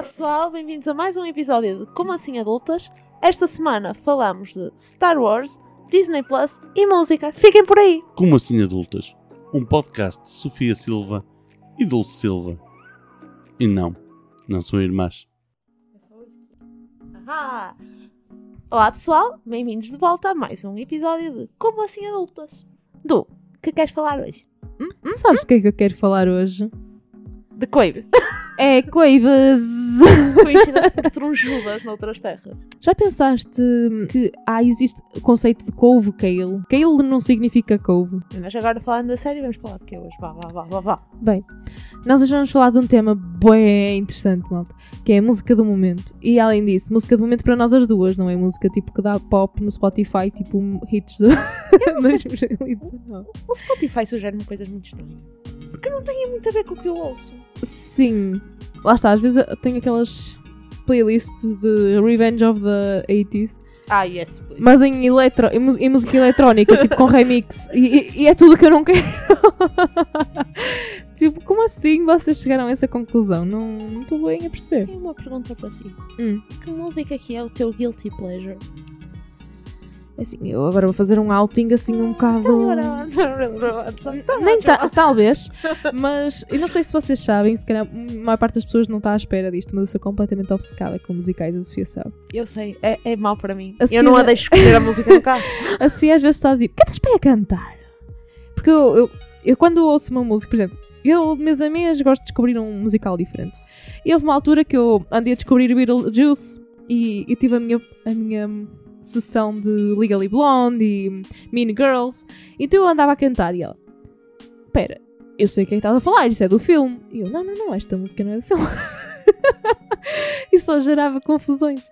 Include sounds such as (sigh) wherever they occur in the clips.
Olá pessoal, bem-vindos a mais um episódio de Como Assim Adultas. Esta semana falamos de Star Wars, Disney Plus e música. Fiquem por aí! Como assim adultas? Um podcast de Sofia Silva e Dulce Silva. E não, não são irmãs. Ahá. Olá pessoal, bem-vindos de volta a mais um episódio de Como Assim Adultas. Du, que queres falar hoje? Sabes o que é que eu quero falar hoje? De coibes. (laughs) É coibas! Conhecidas (laughs) por trunjudas noutras terras. Já pensaste que há, existe o conceito de couve kale? Kale não significa couve. Mas agora falando a sério, vamos falar de que hoje? Vá, vá, vá, vá, vá. Bem, nós hoje vamos falar de um tema bem interessante, malta, que é a música do momento. E além disso, música do momento para nós as duas, não é música tipo que dá pop no Spotify, tipo hits de não (laughs) sei. 2019. O Spotify sugere-me coisas muito estranhas. Porque não tem muito a ver com o que eu ouço. Sim, lá está, às vezes eu tenho aquelas playlists de Revenge of the 80s Ah, yes, please. Mas em, eletro, em, em música eletrónica, tipo com remix. (laughs) E, e- é tudo que eu não quero. (laughs) tipo, como assim vocês chegaram a essa conclusão? Não não estou bem a perceber. Tenho uma pergunta para ti. Hum. Que música que é o teu guilty pleasure? Assim, eu agora vou fazer um outing assim um bocado. (laughs) Nem tá. ta- talvez, (laughs) mas eu não sei se vocês sabem, se calhar a maior parte das pessoas não está à espera disto, mas eu sou completamente obcecada com musicais, a Sofia sabe. Eu sei, é, é mau para mim. A eu não a Sofia- deixo escolher a música no carro. (laughs) A Sofia às vezes está a dizer: que estás para cantar? Porque eu, eu, eu quando ouço uma música, por exemplo, eu de mês a mês gosto de descobrir um musical diferente. E houve uma altura que eu andei a descobrir Beetlejuice e, e tive a minha, a minha sessão de Legally Blonde e Mean Girls. Então eu andava a cantar e ela: Espera, eu sei o que é que estás a falar, isso é do filme. E eu: Não, não, não, esta música não é do filme. (laughs) e só gerava confusões.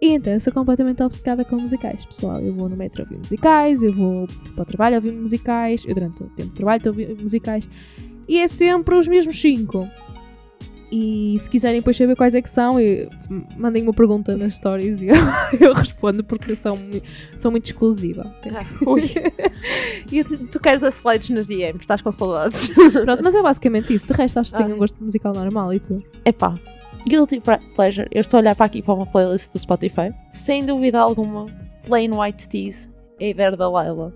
E então, eu sou completamente obcecada com musicais, pessoal. Eu vou no metro ouvir musicais, eu vou para o trabalho ouvir musicais, eu durante o tempo de trabalho estou a ouvir musicais. E é sempre os mesmos cinco. E se quiserem depois saber quais é que são, mandem uma pergunta nas stories e eu, (laughs) eu respondo porque são, sou muito exclusiva. (laughs) E tu queres a slides nos DMs, estás com saudades. Pronto, mas é basicamente isso. De resto, acho que tenho Ai. um gosto musical normal e tu. Epá, guilty pleasure. Eu estou a olhar para aqui para uma playlist do Spotify. Sem dúvida alguma, Plain White Tees, Hey There Delilah.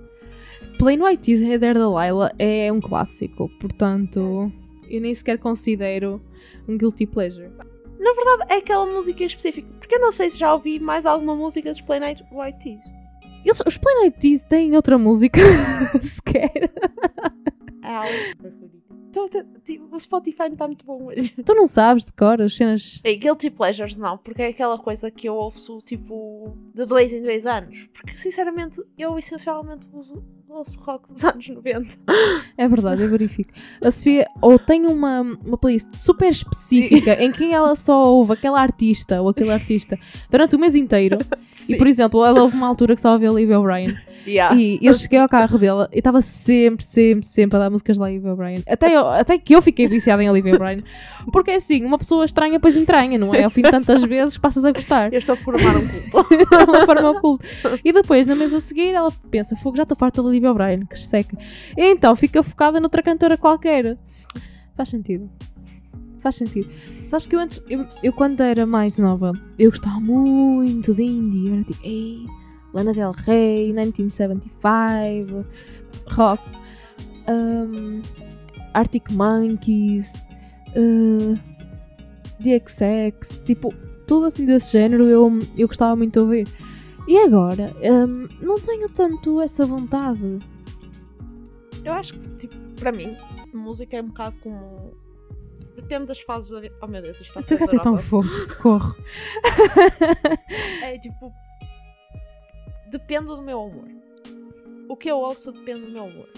Plain White Tees Heather Delilah é um clássico, portanto, eu nem sequer considero um guilty pleasure. Na verdade, é aquela música em específico. Porque eu não sei se já ouvi mais alguma música dos Plain White Tees. Eles, os Plain White Tees têm outra música (laughs) sequer. Au. T- tipo, o Spotify não está muito bom hoje. Tu não sabes de cor as cenas. Ei, Guilty Pleasures não, porque é aquela coisa que eu ouço tipo de dois em dois anos. Porque sinceramente eu essencialmente uso, ouço rock dos anos 90. É verdade, eu verifico. A Sofia ou tem uma, uma playlist super específica em que ela só ouve aquela artista ou aquele artista durante o mês inteiro. (laughs) E por exemplo, ela houve uma altura que só ouvia Olivia O'Brien. Yeah. E eu cheguei ao carro dela e estava sempre, sempre, sempre a dar músicas de Olivia O'Brien. Até, eu- até que eu fiquei viciada em Olivia O'Brien. Porque é assim, uma pessoa estranha, pois entranha, não é? Ao fim de tantas vezes passas a gostar. Eu estou a formar um (laughs) culto. de uma forma oculta. E depois, na mesa a seguir, ela pensa: Fogo, já estou farta de Olivia O'Brien, que seca. E então fica focada noutra cantora qualquer. Faz sentido. Faz sentido. Sabes que eu antes, eu, eu quando era mais nova, eu gostava muito de indie. Eu era tipo, ei, Lana Del Rey, 1975, rock, um, Arctic Monkeys, uh, DXX, tipo, tudo assim desse género eu, eu gostava muito de ouvir. E agora, hum, não tenho tanto essa vontade. Eu acho que, tipo, para mim, música é um bocado como. Depende das fases da vida. Oh meu Deus, isto está a ser gato é tão fofo, socorro. (laughs) É tipo. Depende do meu humor. O que eu ouço depende do meu humor.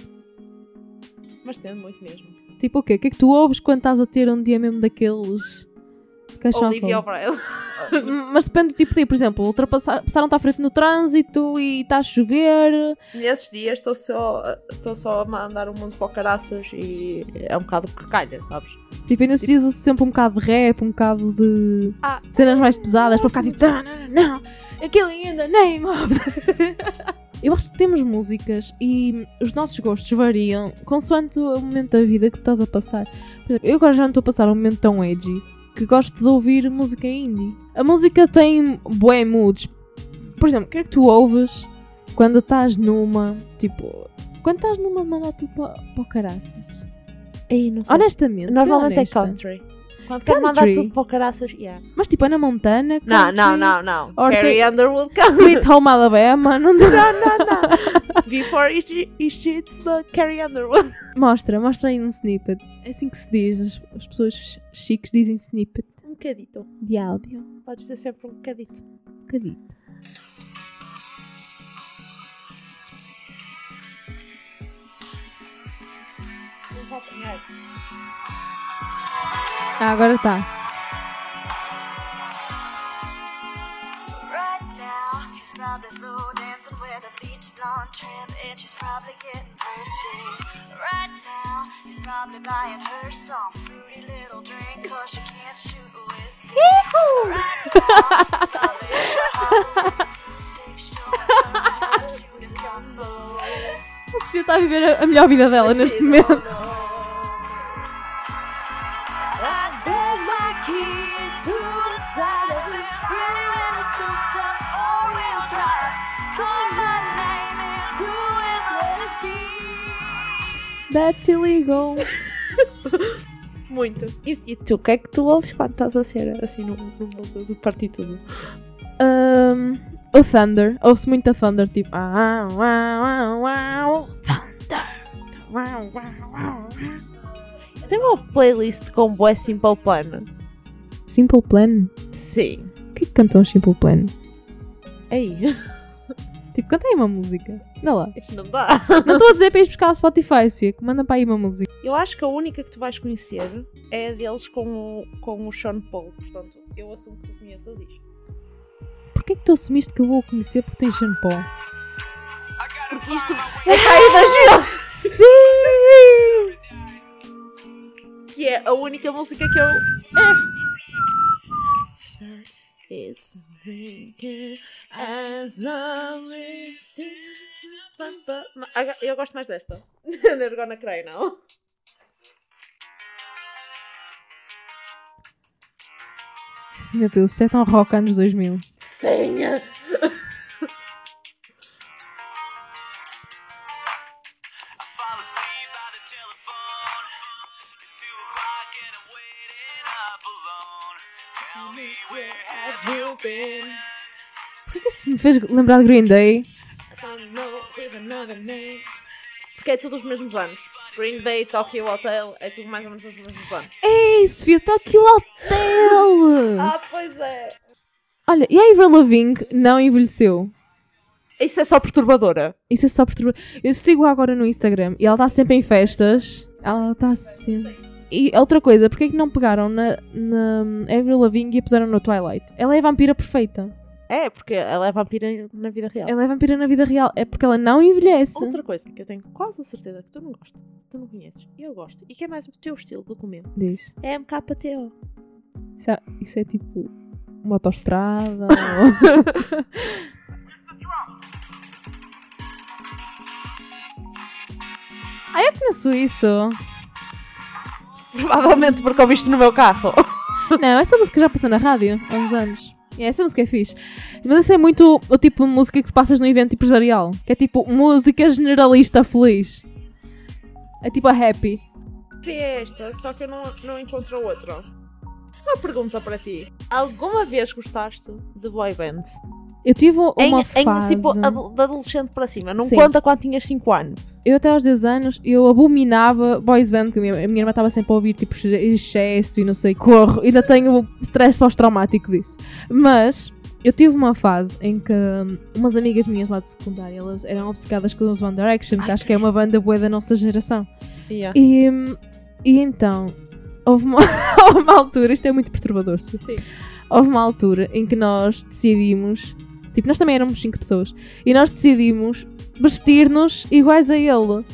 Mas depende muito mesmo. tipo o quê? O que é que tu ouves quando estás a ter um dia mesmo daqueles. Caixão Olivia O'Brien. Mas depende do tipo de dia, por exemplo, ultrapassar- passaram-te à frente no trânsito e está a chover. Nesses dias estou só, estou só a mandar o mundo para o caraças e é um bocado que calha, sabes? Tipo, e nesses dias ouço sempre um bocado de rap, um bocado de Ah, cenas mais pesadas para ficar tipo, não, não, não, the name of. Eu acho que temos músicas e os nossos gostos variam consoante o momento da vida que estás a passar. Por exemplo, eu agora já não estou a passar um momento tão edgy. Que gosto de ouvir música indie. A música tem bué moods. Por exemplo, o que é que tu ouves quando estás numa, tipo, quando estás numa mandar tudo para, para o caraças? Aí, não sei. Honestamente, Normalmente é honesta. country. Quando quero mandar tudo para o caraças, yeah. Mas tipo, Ana Montana, Não, country, não, não, não. Or Carrie tem- Underwood country. Sweet Home Alabama, (laughs) não dá. Não, não, não. Before it, it shits the Carrie Underwood. Mostra, mostra aí um snippet. É assim que se diz, as, as pessoas chiques dizem snippet Um bocadito. de áudio. Podes dizer sempre um bocadito. Um bocadito. Não vou apanhar. Ah, agora dancing with a Sofia está a viver a, a melhor vida dela neste momento. That's illegal. (laughs) Muito. E, e tu, o que é que tu ouves quando estás a ser assim no, no mundo de partir tudo? Um, o Thunder. Ouço muito a Thunder, tipo. Ah, uau, uau, uau, Thunder. Uau, uau, uau. Eu tenho uma playlist com Boé Simple Plan. Simple Plan? Sim. O que é que cantam Simple Plan? Aí. (laughs) Tipo, canta aí uma música. Dá lá. Isto não dá. Não estou a dizer para ir buscar o Spotify, Sofia. que Manda para aí uma música. Eu acho que a única que tu vais conhecer é a deles com o, com o Sean Paul. Portanto, eu assumo que tu conheças isto. Porquê que tu assumiste que eu vou conhecer porque tem Sean Paul? Porque isto é cair das mil. Sim! Que é a única música que eu. É. It's Eu gosto mais desta. (laughs) They're gonna cry now. Meu Deus, isto é tão rock anos 2000. Senha! Por que isso me fez lembrar de Green Day? Porque é tudo os mesmos anos. Green Day, Tokyo Hotel, é tudo mais ou menos os mesmos anos. Ei, Sofia, está aqui o hotel! (laughs) Ah, pois é! Olha, e a Avril Lavigne não envelheceu? Isso é só perturbadora. Isso é só perturbador. Eu sigo agora no Instagram e ela está sempre em festas. Ela está sempre. E outra coisa, porquê é que não pegaram na, na Avril Lavigne e a puseram no Twilight? Ela é a vampira perfeita. É, porque ela é vampira na vida real. Ela é vampira na vida real. É porque ela não envelhece. Outra coisa que eu tenho quase a certeza que tu não gostas, tu não conheces, e eu gosto, e que é mais o teu estilo de comer, Diz. é MKTO. Isso é, isso é tipo uma autoestrada. (laughs) ou- ah, eu conheço isso. Provavelmente porque ouviste no meu carro. Não, essa música já passou na rádio há uns anos. E essa música é fixe. Mas essa é muito o tipo de música que passas no evento empresarial. Que é tipo música generalista feliz. É tipo a happy. É esta, só que eu não, não encontro outra. Uma pergunta para ti. Alguma vez gostaste de boy bands? Eu tive uma em, em, fase... tipo, ado- de adolescente para cima. Não Sim. conta quando tinhas 5 anos. Eu até aos 10 anos, eu abominava boys band, que a minha, a minha irmã estava sempre a ouvir tipo ex- excesso e não sei, corro. Ainda tenho stress pós-traumático disso. Mas eu tive uma fase em que hum, umas amigas minhas lá de secundária, elas eram obcecadas com os One Direction, que Ai, acho que é uma banda boa da nossa geração. Yeah. E, hum, e então, houve uma, (laughs) houve uma altura, isto é muito perturbador, se Sim. houve uma altura em que nós decidimos, tipo, nós também éramos cinco pessoas, e nós decidimos vestir-nos iguais a ele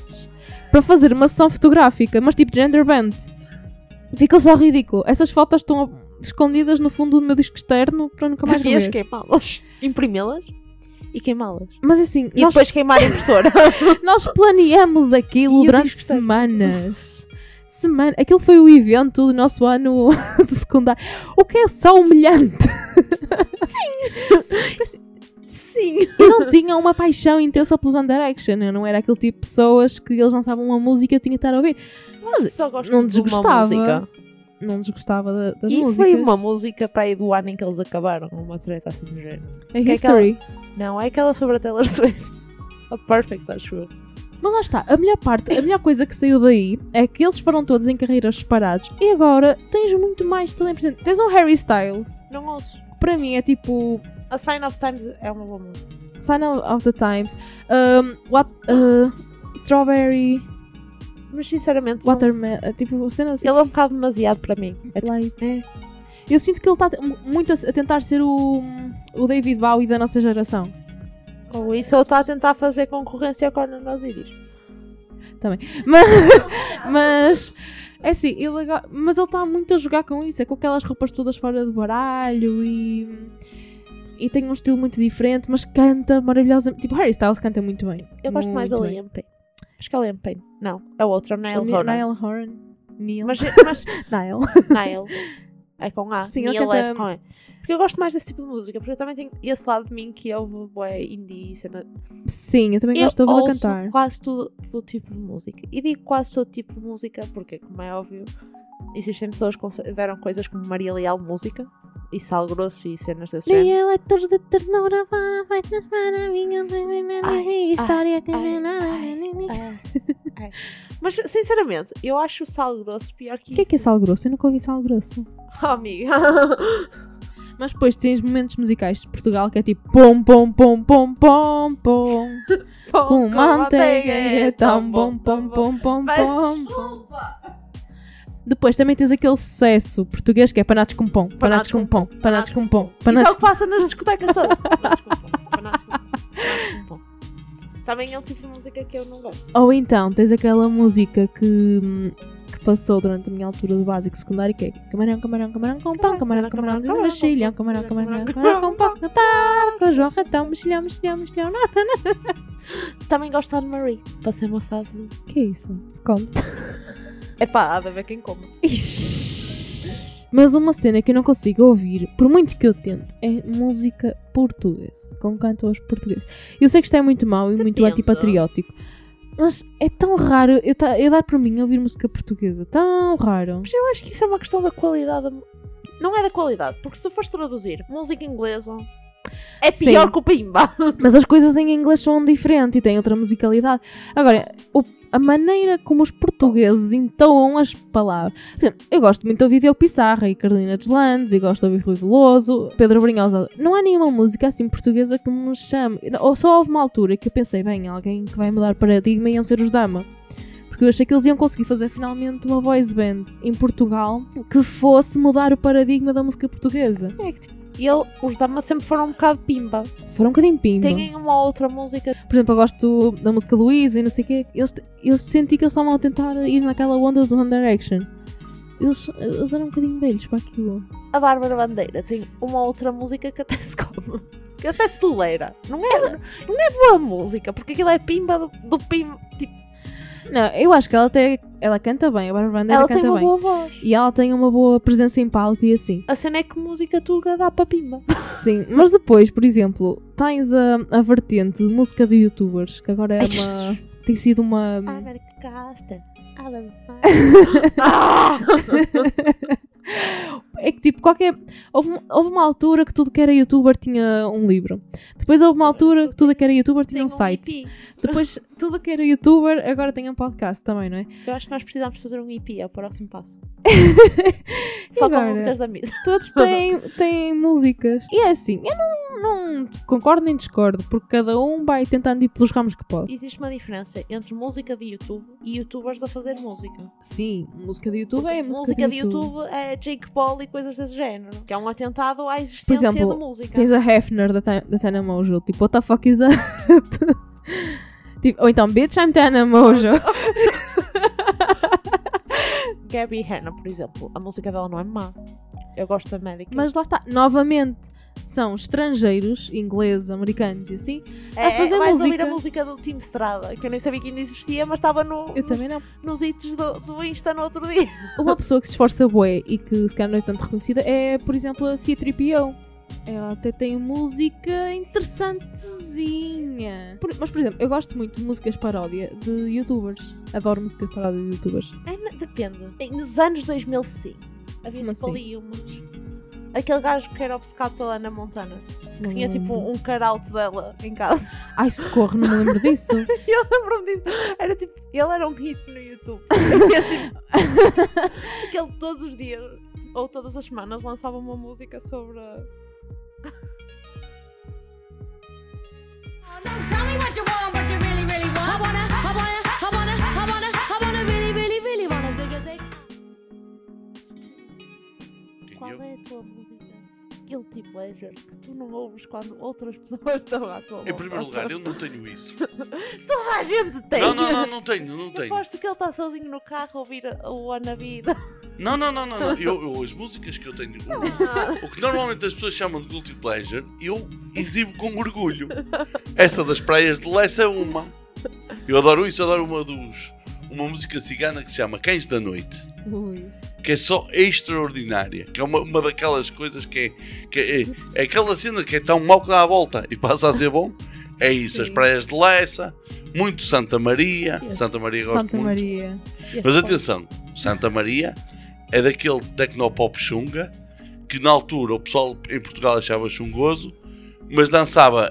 para fazer uma sessão fotográfica, mas tipo gender band. Ficou só ridículo. Essas fotos estão escondidas no fundo do meu disco externo para nunca mais Devias ver. queimá-las, imprimi-las e queimá-las. Mas assim, E nós, depois queimar a impressora. (laughs) nós planeamos aquilo E durante semanas. semana. Aquilo foi o evento do nosso ano (laughs) de secundário. O que é só humilhante. Sim. E não tinham uma paixão intensa pelos One Direction. Eu não era aquele tipo de pessoas que eles lançavam uma música e eu tinha que estar a ouvir. Mas só gosto não de desgostava. música. Não desgostava da- das E músicas. foi uma música para aí do ano em que eles acabaram, uma treta assim do género. A que é History. Não, é aquela sobre a Taylor (laughs) Swift. A Perfect, acho eu. Mas lá está, a melhor parte, a melhor coisa que saiu daí é que eles foram todos em carreiras separados e agora tens muito mais talento. Exemplo, tens um Harry Styles, Não ouço. que para mim é tipo A Sign of Times é uma boa música. Sign of the Times, um, what, uh, Strawberry, Mas sinceramente, não- Watermelon, uh, tipo, cena assim. ele é um bocado demasiado para mim. Light. é. Eu sinto que ele está muito a, a tentar ser o, o David Bowie da nossa geração. ou isso ou está a tentar fazer concorrência ao Conan Osiris. Mas, mas é assim, ele agora, mas ele está muito a jogar com isso, é com aquelas roupas todas fora do baralho e, e tem um estilo muito diferente, mas canta maravilhosamente. Tipo, Harry Styles canta muito bem. Eu gosto mais da Muito. Liam Payne. Acho que é a Liam Payne. Não, é o outro, é Niall Horan. Niall Horan. Neil. Mas, (laughs) mas Niall. Niall (laughs) é com A. Sim, ele Neil é com E. Porque eu gosto mais desse tipo de música, porque eu também tenho esse lado de mim que ouve bué indie, cena. Sim, eu também Eu gosto de ouvi-la cantar. quase todo o tipo de música. E digo quase todo tipo de música porque, como é óbvio, existem pessoas que consideram coisas como Maria Leal música e Sal Grosso e cenas desse género. Dialetos de ternura para feitas maravilhas Ai, História que. Mas, sinceramente, eu acho o Sal Grosso pior que O que é que é isso. sal grosso? Eu nunca ouvi sal grosso. (laughs) Oh, amiga. Mas depois tens momentos musicais de Portugal que é tipo pom pom pom pom pom pom (laughs) com manteiga é tão bom pom pom pom pom. Depois também tens aquele sucesso português que é panados com pão, panados com pão, panados com pão, Isso é o que passa nas discotecas todas. (laughs) Panados com pão, panados com pão. Também é um tipo de música que eu não gosto. Ou então tens aquela música que, hum, que passou durante a minha altura do básico secundário que é camarão, camarão, camarão com pão, camarão, camarão, camarão, mexilhão, camarão, camarão, camarão com pão, cantar, com João Ratão, mexilhão, mexilhão, mexilhão. Não, Também gosto de Marie. Passei uma fase. que é isso? Esconde. É (laughs) pá, há de haver quem coma. Mas uma cena que eu não consigo ouvir, por muito que eu tente, é música portuguesa, com cantores portugueses. Eu sei que isto é muito mau e muito antipatriótico, mas é tão raro eu, ta- eu dar para mim ouvir música portuguesa, tão raro. Mas eu acho que isso é uma questão da qualidade. Não é da qualidade, porque se fores traduzir música inglesa, é Sim. pior que o Pimba. (laughs) Mas as coisas em inglês são diferentes e têm outra musicalidade. Agora, o- a maneira como os portugueses entoam as palavras. Por exemplo, eu gosto muito de ouvir Diogo Pissarra e Carolina Deslandes, e gosto de ouvir Rui Veloso, Pedro Brinhosa. Não há nenhuma música assim portuguesa que me chame. Ou só houve uma altura que eu pensei, bem, alguém que vai mudar paradigma iam ser os Dama. Porque eu achei que eles iam conseguir fazer finalmente uma voice band em Portugal que fosse mudar o paradigma da música portuguesa. É que, tipo, e ele, os Dama sempre foram um bocado Pimba. Foram um bocadinho pimba. Têm uma outra música. Por exemplo, eu gosto da música Luísa e não sei o quê. Eles, eu senti que eles estavam a tentar ir naquela onda do One Direction. Eles, eles eram um bocadinho velhos para aquilo. A Bárbara Bandeira tem uma outra música que até se come. Que até se tolera. Não é, não é boa música, porque aquilo é Pimba do, do Pimba. Tipo, Não, eu acho que ela até. Ela canta bem, a Bárbara Bandeira ela tem canta uma bem. boa voz. E ela tem uma boa presença em palco e assim. A cena é que música turca dá para Pimba. (laughs) Sim, mas depois, por exemplo, tens a, a vertente de música de youtubers, que agora é uma. tem sido uma. (laughs) (laughs) É que tipo, qualquer. Houve, houve uma altura que tudo que era youtuber tinha um livro. Depois houve uma altura que tudo que era youtuber tinha um site. EP. Depois tudo que era youtuber agora tem um podcast também, não é? Eu acho que nós precisamos fazer um EP, é o próximo passo. (laughs) Só agora? com músicas da mesa. (laughs) Todos têm, (laughs) têm músicas. E é assim, eu não, não concordo nem discordo, porque cada um vai tentando ir pelos ramos que pode. Existe uma diferença entre música de YouTube e youtubers a fazer música. Sim, música de YouTube é música, música de YouTube é Jake Paul e coisas desse género. Que é um atentado à Por existência exemplo, da música. Tens a Hefner da, da Tana Mojo, tipo, what the fuck is that? (laughs) tipo, ou então, bitch, I'm Tana Mojo. Gabby Hanna, por exemplo, a música dela não é má. Eu gosto da médica. Mas lá está, novamente, são estrangeiros, ingleses, americanos e assim. É, fazer vais música. ouvir a música do Team Strada, que eu nem sabia que ainda existia, mas estava no, Eu nos, também não. nos hits do, do Insta no outro dia. (laughs) Uma pessoa que se esforça bué e que se calhar não é tanto reconhecida é, por exemplo, a C-3PO. Ela até tem música interessantezinha. Por- mas, por exemplo, eu gosto muito de músicas paródia de youtubers. Adoro músicas paródia de youtubers. É, depende. Nos anos 2000, sim. Havia tipo assim? ali umas. Aquele gajo que era obcecado pela Ana Montana. Que tinha tipo lembro. um caralto dela em casa. Ai, socorro, não me lembro disso. (laughs) Eu lembro-me disso. Era tipo. Ele era um hit no YouTube. (laughs) Havia, tipo, (laughs) Aquele todos os dias ou todas as semanas lançava uma música sobre. a- So tell me what you want, what you really, really want. I wanna, I wanna, I wanna, I wanna, I wanna really, really, really wanna zig a zig. Qual eu? é a tua música? Guilty Pleasure que tu não ouves quando outras (laughs) pessoas estão à tua volta. Em primeiro lugar, eu não tenho isso. (laughs) Toda a gente tem! Não, não, não, não tenho, não Eu tenho. aposto que ele está sozinho no carro a ouvir o Wannabe. da- Não, não, não, não, não. (laughs) Eu, eu- as músicas que eu tenho. O, o que normalmente as pessoas chamam de guilty pleasure, eu exibo com orgulho. Essa das praias de Lessa é uma. Eu adoro isso, adoro uma dos. Uma música cigana que se chama Cães da Noite. Ui. Que é só extraordinária. Que é uma, uma daquelas coisas que é. Que é, é aquela cena que é tão mau que dá a volta e passa a ser bom. É isso, as Sim. praias de Lessa, muito Santa Maria. Yes. Santa Maria gosto Santa muito. Maria. Mas atenção, Santa Maria é daquele tecnopop chunga que na altura o pessoal em Portugal achava chungoso, mas dançava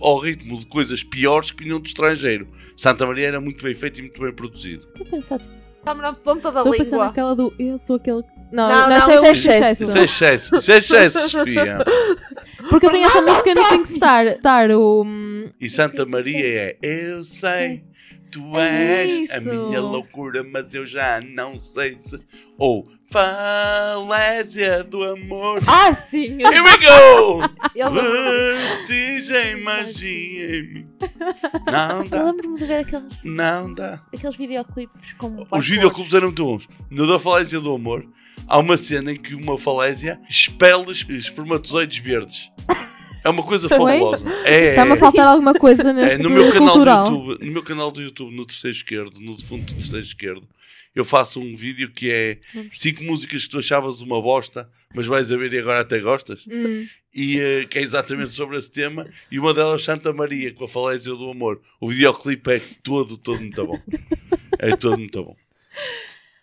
ao ritmo de coisas piores que vinham do estrangeiro. Santa Maria era muito bem feito e muito bem produzido. Estou a pensar, tipo, na ponta da Estou a pensar língua. naquela do Eu sou aquele. Não, Não, não, não, isso o é excesso. Isso é excesso, isso é excesso, Sofia. (laughs) Porque eu tenho essa música no Think Star. Star o. hum, E Santa Maria é Eu sei, tu É és a isso. minha loucura, mas eu já não sei se. Ou Falésia do amor. Ah, sim! Here we go! (laughs) Eu Vertigem, magia em mim. (laughs) Não eu dá, lembro-me de ver aqueles, não dá. aqueles videoclipes com Os videoclubes eram muito bons. No da Falésia do Amor, há uma cena em que uma falésia expele es- espermatozoides verdes. (laughs) É uma coisa Oi? fabulosa. É, Está-me a é, faltar alguma coisa neste é, no meu canal cultural. do YouTube, no meu canal do YouTube, no terceiro esquerdo, no fundo do terceiro esquerdo, eu faço um vídeo que é 5 músicas que tu achavas uma bosta, mas vais a ver e agora até gostas. Hum. e eh, que é exatamente sobre esse tema. E uma delas, Santa Maria, com a falésia do amor. O videoclipe é todo, todo muito bom. É todo muito bom.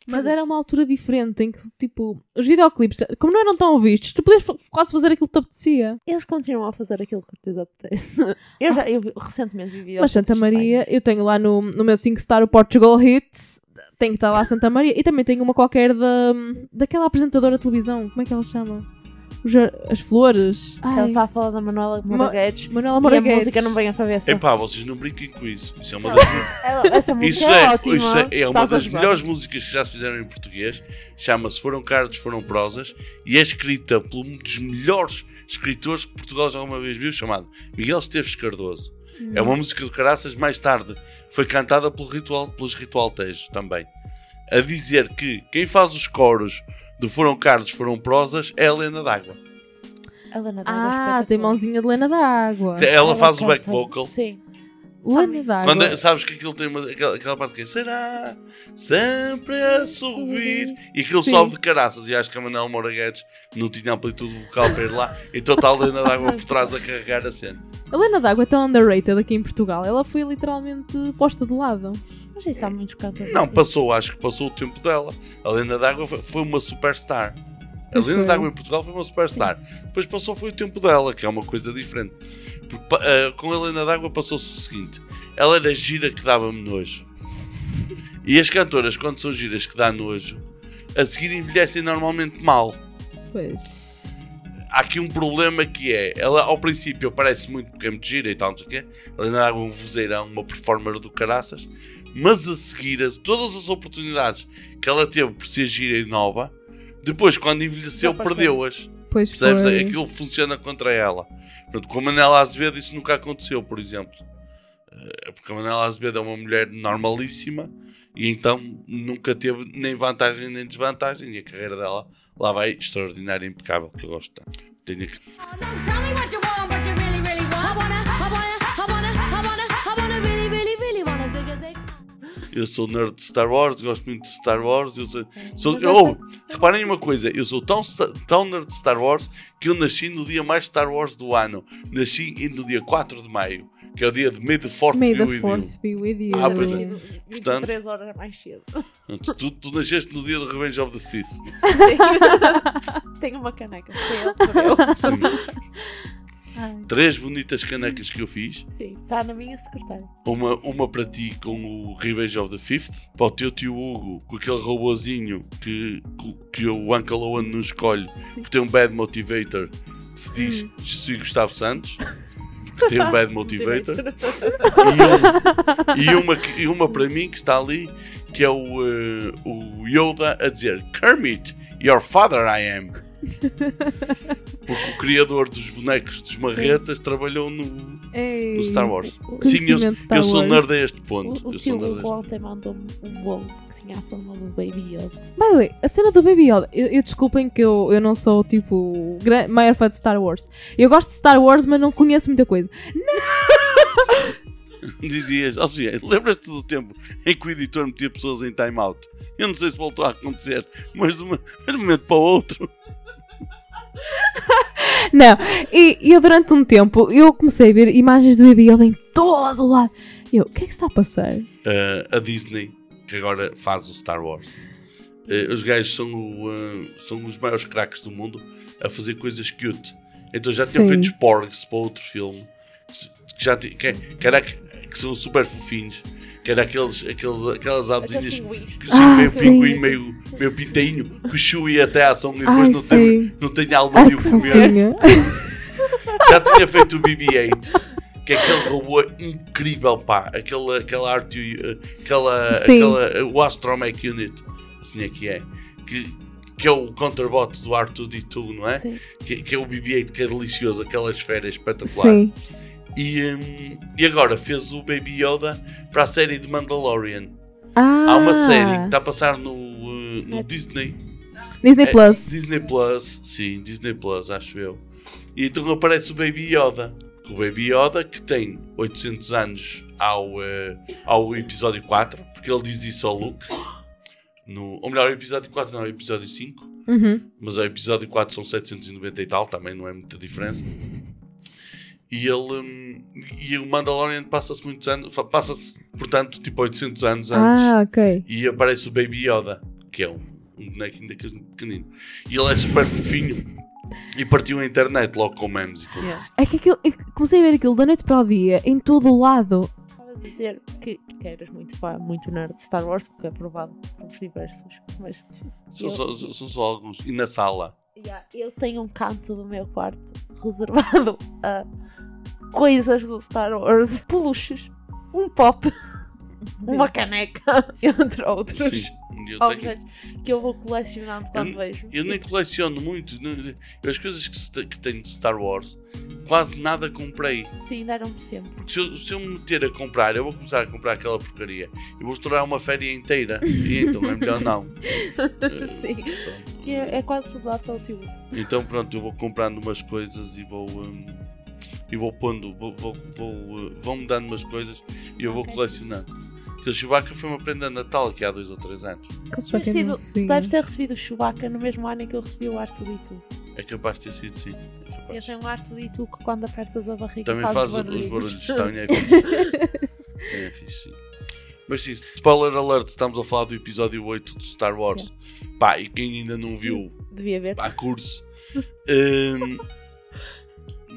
Mas era uma altura diferente em que, tipo, os videoclipes, como não eram tão vistos, tu podias quase fazer aquilo que te apetecia. Eles continuam a fazer aquilo que lhes apetece. (laughs) Eu já, eu recentemente vi videoclipes Mas Santa Maria, eu tenho lá no, no meu 5 Star o Portugal Hits, tem que estar lá Santa Maria. E também tenho uma qualquer da, daquela apresentadora de televisão, como é que ela chama? As flores. Ai, está a falar da Manuela Ma- Moraguetes. Manuela E a Moraguetes. música não vem à cabeça. Epá, vocês não brinquem com isso. Isso é uma das, Ela- essa (laughs) música isso é, é, ótima. isso é, é uma das melhores músicas que já se fizeram em português. Chama-se Foram Cartas, Foram Prosas. E é escrita por um dos melhores escritores que Portugal já alguma vez viu, chamado Miguel Esteves Cardoso. É uma música de caraças, mais tarde foi cantada pelo ritual, pelos Ritual Tejo também. A dizer que quem faz os coros do Foram Cartas, Foram Prosas é a Helena D'Água. A Lana D'Água é Ah, tem mãozinha de Lena d'Água. Ela faz o back vocal. Sim. Lena d'Água. Quando, é- sabes que aquilo tem uma, aquela, aquela parte que é Será sempre a subir E aquilo Sim. sobe de caraças E acho que a Manuel Moura Guedes não tinha amplitude vocal para ir lá Então está a Helena D'Água por trás a carregar a cena A Lena d'Água é tão underrated aqui em Portugal. Ela foi literalmente posta de lado. Mas isso há muitos cantores. Não, assim. passou, acho que passou o tempo dela. A Helena D'Água foi, foi uma superstar. A Helena. D'Água em Portugal foi uma superstar. Depois passou foi o tempo dela, que é uma coisa diferente. Porque, ah, com a Helena D'Água passou-se o seguinte: ela era gira que dava-me nojo. E as cantoras, quando são giras que dá nojo, a seguir envelhecem normalmente mal. Pois. Há aqui um problema que é, ela ao princípio parece muito porque é muito gira e tal, não sei o quê. Ela ainda é um vozeirão, uma performer do caraças. Mas a seguir, as- todas as oportunidades que ela teve por ser gira e nova, depois quando envelheceu, perdeu-as. Pois Percebes? foi. Aquilo funciona contra ela. Portanto, com a Manela Azevedo isso nunca aconteceu, por exemplo. Eh, Porque a Manela Azevedo é uma mulher normalíssima e então nunca teve nem vantagem nem desvantagem e a carreira dela lá vai extraordinária e impecável, que eu gosto tanto. Tenho que... Eu sou nerd de Star Wars, gosto muito de Star Wars. Eu sou, sou- oh, reparem uma coisa: eu sou tão, tão nerd de Star Wars que eu nasci no dia mais Star Wars do ano. Nasci no dia 4 de maio, que é o dia de May the 4th May be the with you. fourth be with you. Ah, pois é. 23 horas mais cedo. Portanto, Tu, tu nasceste no dia do Revenge of the Sith. (laughs) Tenho uma caneca. Foi ele que. Ai. Três bonitas canecas que eu fiz. Sim, está na minha secretária. Uma, uma para ti com o Revenge of the Fifth, para o teu tio Hugo com aquele robozinho que, que o Uncle Owen nos escolhe porque tem um bad motivator que se diz Hum. Jesus Gustavo Santos, porque tem um bad (laughs) motivator. E, um- e uma, que- e uma para mim que está ali, que é o, eh, o Yoda a dizer Kermit, your father I am. (laughs) Porque o criador dos bonecos dos marretas trabalhou no, Ei, no Star Wars. o Sim, eu, Star eu sou Wars. nerd a este O, ponto. o Eu tio sou nerd ontem mandou-me um bolo que tinha a forma do Baby Yoda. By the way, a cena do Baby Yoda, eu, eu desculpem que eu, eu não sou tipo gran- maior fã de Star Wars. Eu gosto de Star Wars, mas não conheço muita coisa. (laughs) Dizias, oh, lembras-te do tempo em que o editor metia pessoas em time-out? Eu não sei se voltou a acontecer, mas de, uma, de um momento para o outro. (laughs) Não, e, e eu durante um tempo eu comecei a ver imagens do Baby Yoda em todo o lado. Eu, o que é que está a passar? Uh, a Disney, que agora faz o Star Wars. Uh, os gajos são, o, uh, são os maiores craques do mundo a fazer coisas cute. Então já tinham feito Sporgs para outro filme. Que, já que, que, era, que são super fofinhos. Que era aqueles, aqueles, aquelas abelhinhas que Ah, meio sim. pinguim, meio, meio pintainho, que o Chewie até à ação e depois Ai, não, tem, não tem alma Ai, de o comer. Já tinha feito o BB-8, que é aquele robô incrível, pá. Aquela, aquela arte, eh, aquela, Sim. aquela, o Astromech Unit, assim é que é. Que, que é o counterbot do R2D2, não é? Sim. Que, que é o BB-8, que é delicioso, aquela esfera espetacular. Sim. E, hum, e agora fez o Baby Yoda para a série de Mandalorian. Ah, Há uma série que está a passar no, eh, no Disney. Disney É, Plus. Disney Plus, sim, Disney Plus, acho eu. E então aparece o Baby Yoda. O Baby Yoda que tem 800 anos ao, eh, ao episódio 4, porque ele diz isso ao Luke. No, ou melhor, o episódio 4 não, é o episódio 5. Uhum. Mas o episódio 4 são 790 e tal, também não é muita diferença. E ele. hum, e o Mandalorian passa-se muitos anos, passa-se, portanto, tipo 800 anos antes. Ah, ok. E aparece o Baby Yoda, que é um, um bonequinho daquele pequenino. E ele é super fofinho. E partiu a internet logo com memes e tudo. Yeah. É que aquilo, eu comecei a ver aquilo da noite para o dia, em todo o lado. Estava a dizer que, que eras muito fã, muito nerd de Star Wars, porque é provado por diversos. Mas São, eu, só, são só alguns. E na sala. Yeah, eu tenho um canto do meu quarto (laughs) reservado a coisas do Star Wars, peluches, um pop, (laughs) uma caneca, (laughs) entre outros Sim. Eu, tenho, objetos que eu vou colecionando quando Eu- vejo. eu nem coleciono muito. As coisas que, que tenho de Star Wars, quase nada comprei. Sim, deram-me sempre. Porque se eu, se eu me meter a comprar, eu vou começar a comprar aquela porcaria. E vou estourar uma féria inteira. E então é melhor não. (laughs) Eh, Sim. então, é, é quase tudo lá pelo tio. Então pronto, eu vou comprando umas coisas e vou. hum, e vou pondo, vou, vou, vou, uh, vão me dando umas coisas e eu vou Ok. colecionando. Porque o Chewbacca foi uma prenda de Natal aqui há dois ou três anos. Deves ter recebido o Chewbacca no mesmo ano em que eu recebi o Artudito. É capaz de ter sido sim. É Eu capaz. tenho um Artudito que quando apertas a barriga Também faz, faz os barulhos, também é fixe. É fixe, sim. Mas sim, spoiler alert, estamos a falar do episódio 8 do Star Wars. Pá, e quem ainda não viu, Devia ver. a curso. (laughs) Hum,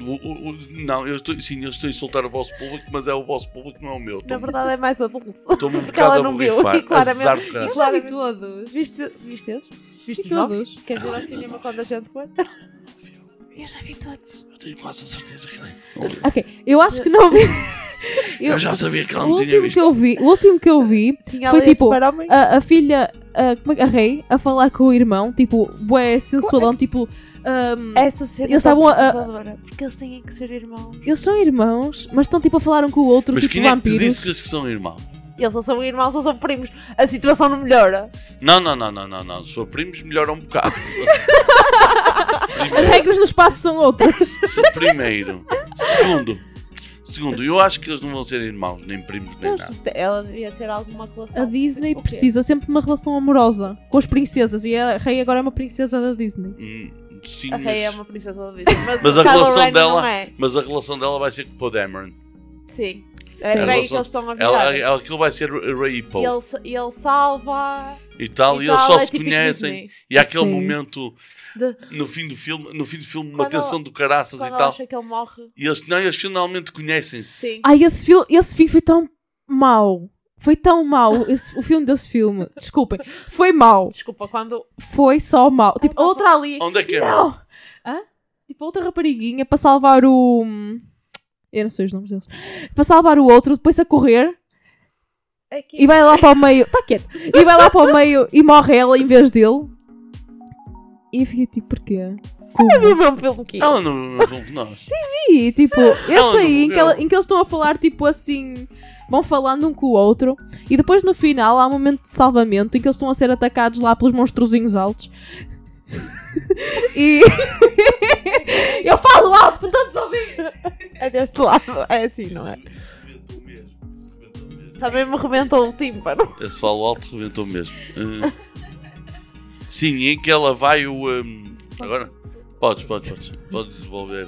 o- o- o- não, eu estou, sim, eu estou a insultar o vosso público, mas é o vosso público, não é o meu. Na Estou-me- verdade é mais adulto. Estou-me um (laughs) bocado a borrifar. E claramente- Azar do Eu caralho. já vi Claramente. todos. Viste, viste esses? Viste todos. Queres ir ao cinema quando a gente for? (laughs) Eu já vi todos. Eu tenho quase a certeza que nem. Ok, eu acho que não vi. (laughs) Eu, já sabia que ela o não tinha último visto. que eu vi, o último que eu vi Tinha Foi ali tipo, esse super-homem. a, a filha, a, como é que- a Rei, a falar com o irmão, tipo, bué sensualão, tipo, ahm, Essa cena Eles tão estavam a- a- perturbadora, Porque eles têm que ser irmãos. eles são irmãos, mas estão tipo a falar um com o outro, Mas tipo quem é que te vampiros. disse que eles que são irmãos? Eles ou são irmãos ou são primos. A situação não melhora. Não, não, não, não, não, não. Se for primos, melhora um bocado. As regras no espaço são outras. Se primeiro. Segundo. Segundo, eu acho que eles não vão ser irmãos, nem primos, nem nada. Ela devia ter alguma relação. A Disney O quê? precisa sempre de uma relação amorosa com as princesas e a Rei agora é uma princesa da Disney. Hum, sim, A Rei é mas, uma princesa da Disney. Mas, mas a relação dela- Não é. mas a relação dela vai ser com o Dameron. Sim. Sim. É A bem que eles estão a virar. ela, aquilo vai ser Ray e E ele, ele salva. e tal, e, tal, eles só é se típico conhecem. Disney. E há aquele Sim. momento De- no fim do filme, no fim do filme, uma Quando tensão do caraças e tal. acha que ele morre. E eles, não, eles finalmente conhecem-se. Sim. Ai, esse, fil esse fim foi tão mau. Foi tão mau (laughs) esse- o filme desse filme. Desculpem. Foi mau. Desculpa, quando. Foi só mau. Tipo, a outra ali. Onde é que é? Não! Hã? Tipo, outra rapariguinha para salvar o. Eu não sei os nomes deles. Para salvar o outro, depois a correr É que... e vai lá para o meio. Tá quieto. E vai lá para o meio e morre ela em vez dele. E eu fiquei tipo, porquê? Como? Eu vi o mesmo filme que eu. Ela não não viu que nós. E tipo, esse Ela não aí em que, ela- em que eles estão a falar tipo assim. Vão falando um com o outro. E depois no final há um momento de salvamento em que eles estão a ser atacados lá pelos monstruzinhos altos. E. (laughs) eu falo alto para todos ouvirem. É deste lado. É assim, não é? Também me rebentou o tímpano. Esse falo alto rebentou mesmo. Eh, sim, em que ela vai o. ehm, agora? Podes, podes, podes. Podes devolver,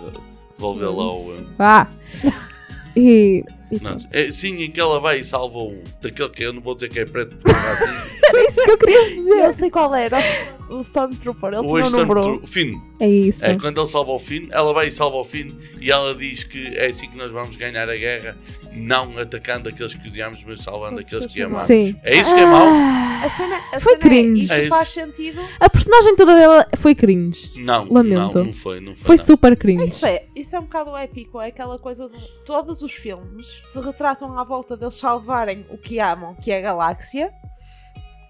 devolver lá o. ehm, Ah! E. não, é, sim, em que ela vai e salva um. Daquele que eu não vou dizer que é preto porque é (laughs) racismo. Era isso que eu queria Eu dizer. sei qual era. O Stormtrooper. Ele o tinha um número. Stormtrooper. Finn. É isso. É quando ele salva o Finn, ela vai e salva o Finn e ela diz que é assim que nós vamos ganhar a guerra, não atacando aqueles que odiamos, mas salvando aqueles que amamos. Sim. É isso que é mau? Ah, A cena, a Foi cena cringe. É, isso É isso. faz sentido. a personagem toda dela foi cringe. Não, Lamento. não, não foi, não foi. Foi não. super cringe. Isso é, isso é um bocado épico. É aquela coisa de todos os filmes se retratam à volta deles salvarem o que amam, que é a galáxia.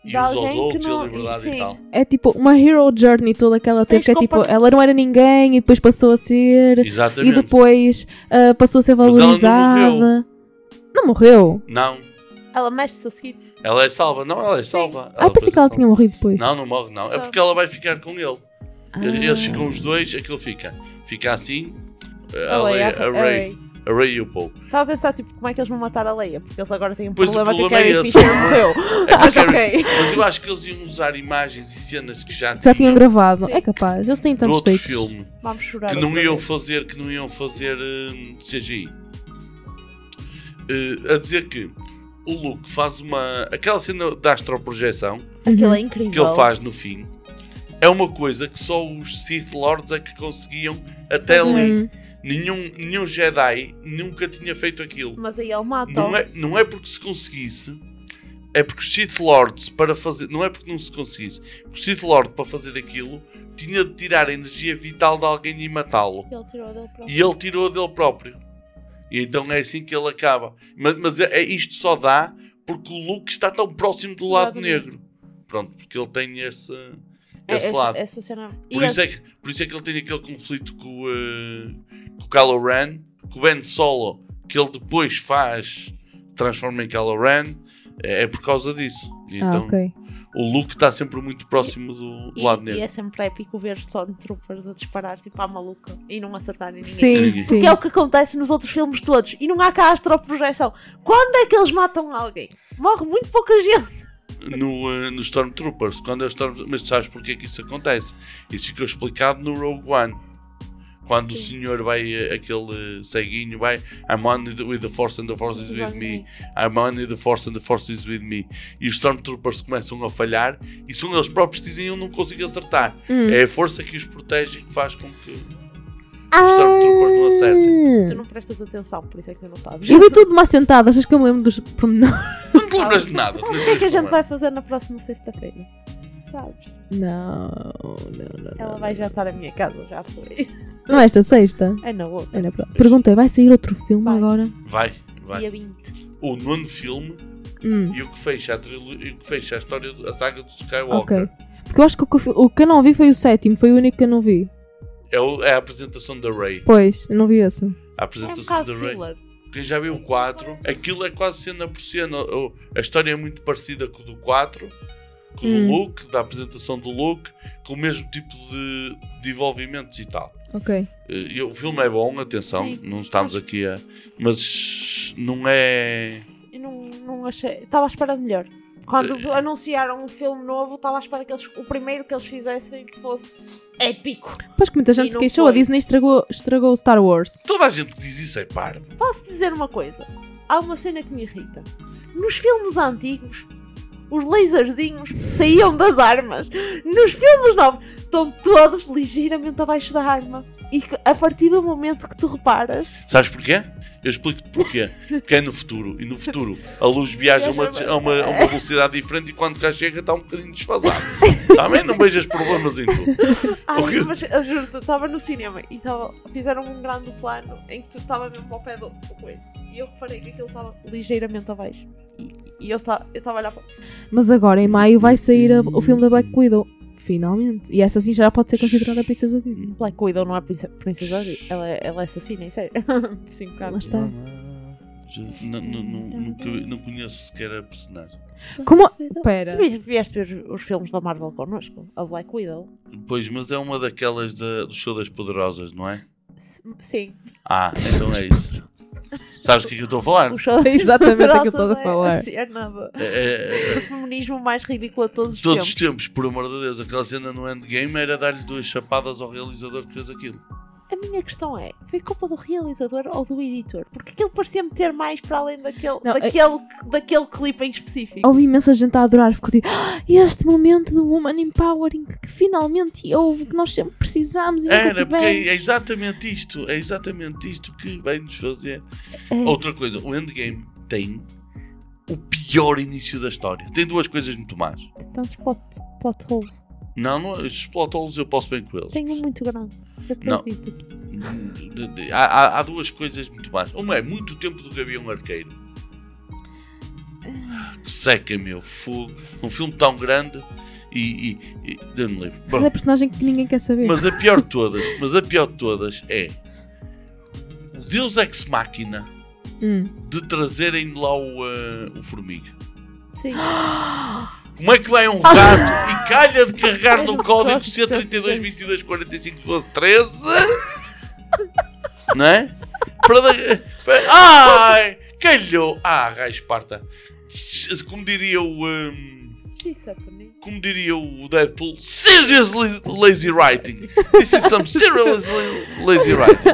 E que outros, e a não- liberdade sim. e tal. É tipo uma hero journey toda que ela teve, que é tipo, ela não era ninguém e depois passou a ser. E Exatamente. depois ah, passou a ser ela não valorizada. Não morreu? Não, Ela mexe-se a seguir. ela é salva. Não, ela é salva. Ah, pensei depois que ela é tinha morrido depois. Não, não morre, não. É porque ela vai ficar com ele. Ah. Eles ficam os dois, aquilo fica. Fica assim. A, A Leia, Leia, a Ray, a Ray e o Poe. Estava a pensar, tipo, como é que eles vão matar a Leia? Porque eles agora têm um Pois o problema que a problema é Carrie esse. Fisher morreu. (laughs) É que (laughs) Mas a Carrie- ok. Mas eu acho que eles iam usar imagens e cenas que já, Já tinham gravado. Sim. É capaz, eles têm tantos outro filme Vamos chorar. que não iam vez. fazer que não iam fazer hum, CGI Eh, a dizer que o Luke faz uma aquela cena da astroprojeção Aquilo Uhum. é incrível. que ele faz no fim é uma coisa que só os Sith Lords é que conseguiam até ali Uhum. Nenhum, nenhum Jedi nunca tinha feito aquilo Mas aí ele mata. não é, não é porque se conseguisse é porque os Sith Lords para fazer não é porque não se conseguisse porque o Sith Lord para fazer aquilo tinha de tirar a energia vital de alguém e matá-lo Ele tirou dele próprio. e ele tirou dele próprio. E então é assim que ele acaba. Mas, mas é, é- isto só dá porque o Luke está tão próximo do lado, lado negro. Pronto, porque ele tem esse, É, esse essa, lado. essa cena. Por E isso, é que, por isso é que ele tem aquele conflito com, o, eh, com o Kylo Ren, com o Ben Solo, que ele depois faz, transforma em Kylo Ren, é, é por causa disso. E Ah, então ok. o Luke está sempre muito próximo do, do E, lado e negro. é sempre épico ver Stormtroopers a disparar tipo à maluca e não acertarem ninguém. Sim, Ninguém. sim. Porque é o que acontece nos outros filmes todos. E não há cá astroprojeção. Quando é que eles matam alguém? Morre muito pouca gente. No, eh, no Stormtroopers, quando eles Storm... mas tu sabes porque é que isso acontece? Isso ficou explicado no Rogue One. Quando o Sim. senhor vai, eh, aquele eh, ceguinho, vai I'm on with the Force and the Force is with me. I'm on with the Force and the Force is with me. E os Stormtroopers começam a falhar e são eles próprios que dizem eu não consigo acertar. Hum. É a força que os protege e que faz com que os Stormtroopers não acertem. Tu não prestas atenção, por isso é que tu não sabes. Eu vi tudo de uma sentada, achas que eu me lembro dos pormenores? Não te lembras de nada. O que é que a gente vai fazer na próxima sexta-feira? Sabes? Não, não, não. Ela vai jantar à minha casa, já foi. Não é esta sexta? É na outra. É na próxima. Perguntei, vai sair outro filme Vai. agora? Vai, vai. Dia 20. O nono filme Hum, e o que fecha a, o que fecha a história, do- a saga do Skywalker. ok. Porque eu acho que o que, o que eu não vi foi o sétimo, foi o único que eu não vi. É, o- é a apresentação da Rey. Pois, eu não vi esse. A É um apresentação da filler. Quem já viu o 4, aquilo é quase cena por cena. O- A história é muito parecida com o do 4, com o Hum. do Luke, da apresentação do Luke, com o mesmo tipo de, de envolvimentos e tal. Ok. Eh, e o filme é bom, atenção, Sim. não estamos aqui a. Mas não é. Eu não, não achei. Estava à espera de melhor. Quando anunciaram um filme novo, estava à espera que eles, o primeiro que eles fizessem fosse épico. Pois que muita gente se queixou, a. Disney estragou, estragou o Star Wars. Toda a gente que diz isso é parvo. Posso dizer uma coisa? Há uma cena que me irrita. Nos filmes antigos, os laserzinhos saíam das armas. Nos filmes novos, estão todos ligeiramente abaixo da arma. E que, a partir do momento que tu reparas, Sabes porquê? Eu explico-te porquê. Porque é no futuro. E no futuro a luz viaja a uma, a uma, a uma velocidade diferente e quando cá chega está um bocadinho desfasado. Também não vejas problemas em tudo. Ai, O quê? mas eu juro, eu estava no cinema e tava, fizeram um grande plano em que tu estava mesmo ao pé do, do coelho. E eu reparei que aquilo estava ligeiramente abaixo. E, e eu estava a olhar para. Mas agora, em maio, vai sair a- o filme da Black Widow. Finalmente. E essa sim já pode ser considerada a princesa Disney. Black Widow não é prince- princesa Disney. Ela é, ela é assassina, em sério. (laughs) Sim, um bocado. Lá está. Não, não, não, não conheço sequer a personagem. Como. Tu Pera. vi- vieste ver os, filmes da Marvel connosco? A Black Widow? Pois, mas é uma daquelas da- do show das poderosas, não é? S- Sim. Ah, então é isso. (laughs) Sabes o que é que eu estou a falar? (laughs) O Sei exatamente o que eu estou a falar. É a cena do, É- é- é- do feminismo mais ridículo de todos os todos os tempos. tempos, por amor de Deus, aquela cena no endgame era dar-lhe duas chapadas ao realizador que fez aquilo. A minha questão é, foi culpa do realizador ou do editor? Porque aquilo parecia-me ter mais para além daquele, Não, é- daquele, daquele clipe em específico. Houve imensa gente a adorar. Ficou tipo, "Ah, este momento do Woman Empowering que finalmente houve, que nós sempre precisámos e nunca Era, porque é, tivemos." é exatamente isto, é exatamente isto que vai nos fazer. É. Outra coisa, o endgame tem o pior início da história. Tem duas coisas muito más. Tantos plot, plot holes. Não, não holes eu posso bem com eles. Tenho muito grande. Não. acredito. De- Há, há- há duas coisas muito más. Uma é muito tempo do Gavião Arqueiro. Que seca, meu fogo. Um filme tão grande e. e, e Deus me livre. Mas é personagem que ninguém quer saber. mas a pior de (laughs) todas, mas a pior de todas é o Deus Ex Machina Hum. de trazerem lá o, eh, o formiga. Sim. (gasps) (gasps) Como é que vai um rato e calha de carregar no código código C32 22 45 12 13? Não é? Para para- Ai! Calhou! Ah, raio esparta. Como diria o. hum, She's happening. como diria o Deadpool, seriously lazy writing. This is some seriously lazy writing.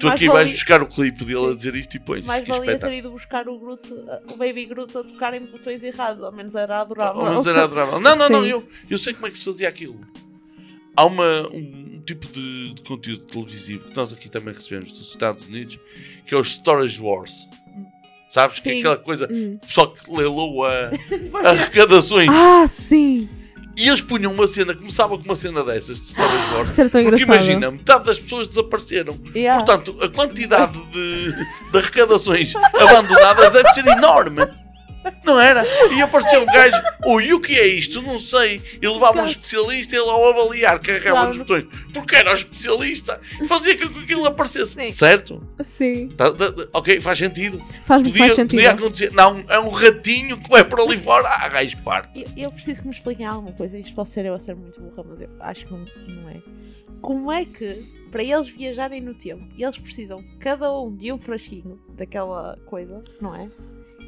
Tu aqui vais buscar o clipe dele a dizer isto e pões. Mais valia ter ido buscar o Groot, o Baby Groot a tocar em botões errados. Ao menos era adorável. Ao menos era adorável. Não, não, não, eu, eu sei como é que se fazia aquilo. Há uma, um tipo de, de conteúdo televisivo que nós aqui também recebemos dos Estados Unidos, que é os Storage Wars. Sabes? Que é Sim. aquela coisa, Hum. pessoal que leilou (laughs) a, arrecadações. Ah, sim! E eles punham uma cena, começava com uma cena dessas de Storage Wars. (gasps) Porque engraçado. imagina, metade das pessoas desapareceram. Yeah. Portanto, a quantidade de, de arrecadações abandonadas deve ser enorme. Não era? E apareceu um gajo, ui, o que é isto? Não sei. E levava um especialista e ele ao avaliar carregava Claro. botões. Porque era o especialista. e Fazia com que aquilo aparecesse. Sim. Certo? Sim. Tá- tá- ok, faz sentido. Faz muito Podia, mais sentido. podia acontecer. Não, é um ratinho que vai para ali fora. Ah, gajo parte. Eu, eu preciso que me expliquem alguma coisa. Isto pode ser eu a ser muito burra, mas eu acho que não, não é. Como é que, para eles viajarem no tempo, eles precisam cada um de um frasquinho daquela coisa, não é?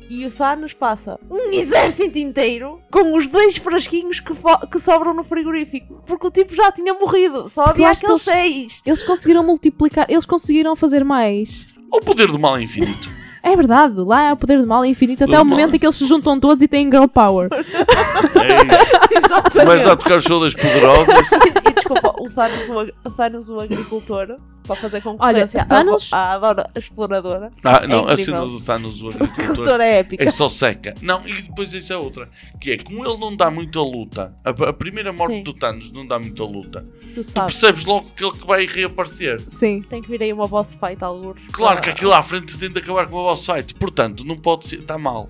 E o Thanos passa um exército inteiro com os dois frasquinhos que, que sobram no frigorífico. Porque o tipo já tinha morrido. Só havia Eu acho que aqueles seis. Eles conseguiram multiplicar, eles conseguiram fazer mais. O poder do mal é infinito. É verdade, lá é o poder do mal infinito até Do o mal. momento em que eles se juntam todos e têm girl power. É. Começa a tocar show das poderosas. E, e desculpa, o Thanos, o, o Thanos, o agricultor, para fazer concorrência à- Thanos- à, Dora Exploradora. Ah, não, (laughs) a É incrível. cena do Thanos, o A agricultor, é épica. é só seca. Não, e depois isso é outra. Que é, como ele não dá muita luta, a, a primeira morte Sim. do Thanos não dá muita luta, Tu tu sabes. percebes logo que ele que vai reaparecer. Sim. Tem que vir aí uma boss fight, alguns. Claro que aquilo à frente tem de acabar com o boss fight, portanto, não pode ser, está mal.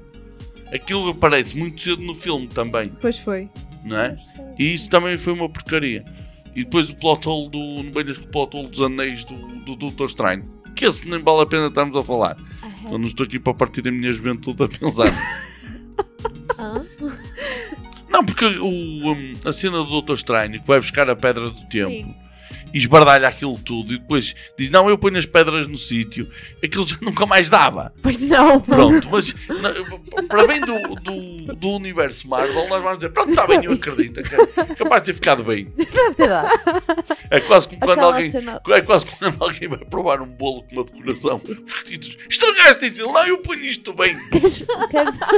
Aquilo aparece muito cedo no filme também, Pois foi. não é? E isso também foi uma porcaria. E depois o plot hole do. Não venhas com o plot hole dos anéis do, do Doutor Estranho. Que esse nem vale a pena estarmos a falar. Eu não estou aqui para partir a minha juventude a pensar. (laughs) Não, porque o, um, a cena do Doutor Estranho que vai buscar a pedra do tempo Sim. E esbardalha aquilo tudo e depois diz: Não, eu ponho as pedras no sítio. Aquilo já (laughs) nunca mais dava. Pois não. Pronto, mas na- para bem do, do, do universo Marvel, nós vamos dizer: Pronto, está bem, eu (laughs) acredito. é capaz de ter ficado bem. É quase como quando alguém. É quase quando alguém vai provar um bolo com uma decoração. Diz, Estragaste isso, não, eu ponho isto bem.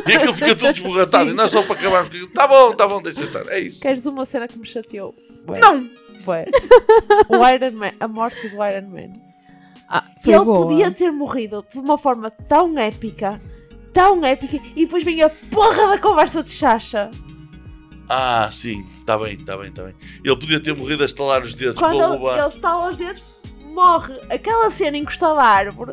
E aquilo fica tudo desborratado. E não é só para acabar. Fica, tá bom, tá bom, deixa estar. É isso. Queres uma cena que me chateou? Não! Bué. (laughs) O Iron Man, a morte do Iron Man. Ah, foi Ele boa. podia ter morrido de uma forma tão épica, tão épica, e depois vem a porra da conversa de Chacha. Ah, sim, está bem, está bem, está bem. Ele podia ter morrido a estalar os dedos Quando com ele, ele estala os dedos, morre. Aquela cena encostada à árvore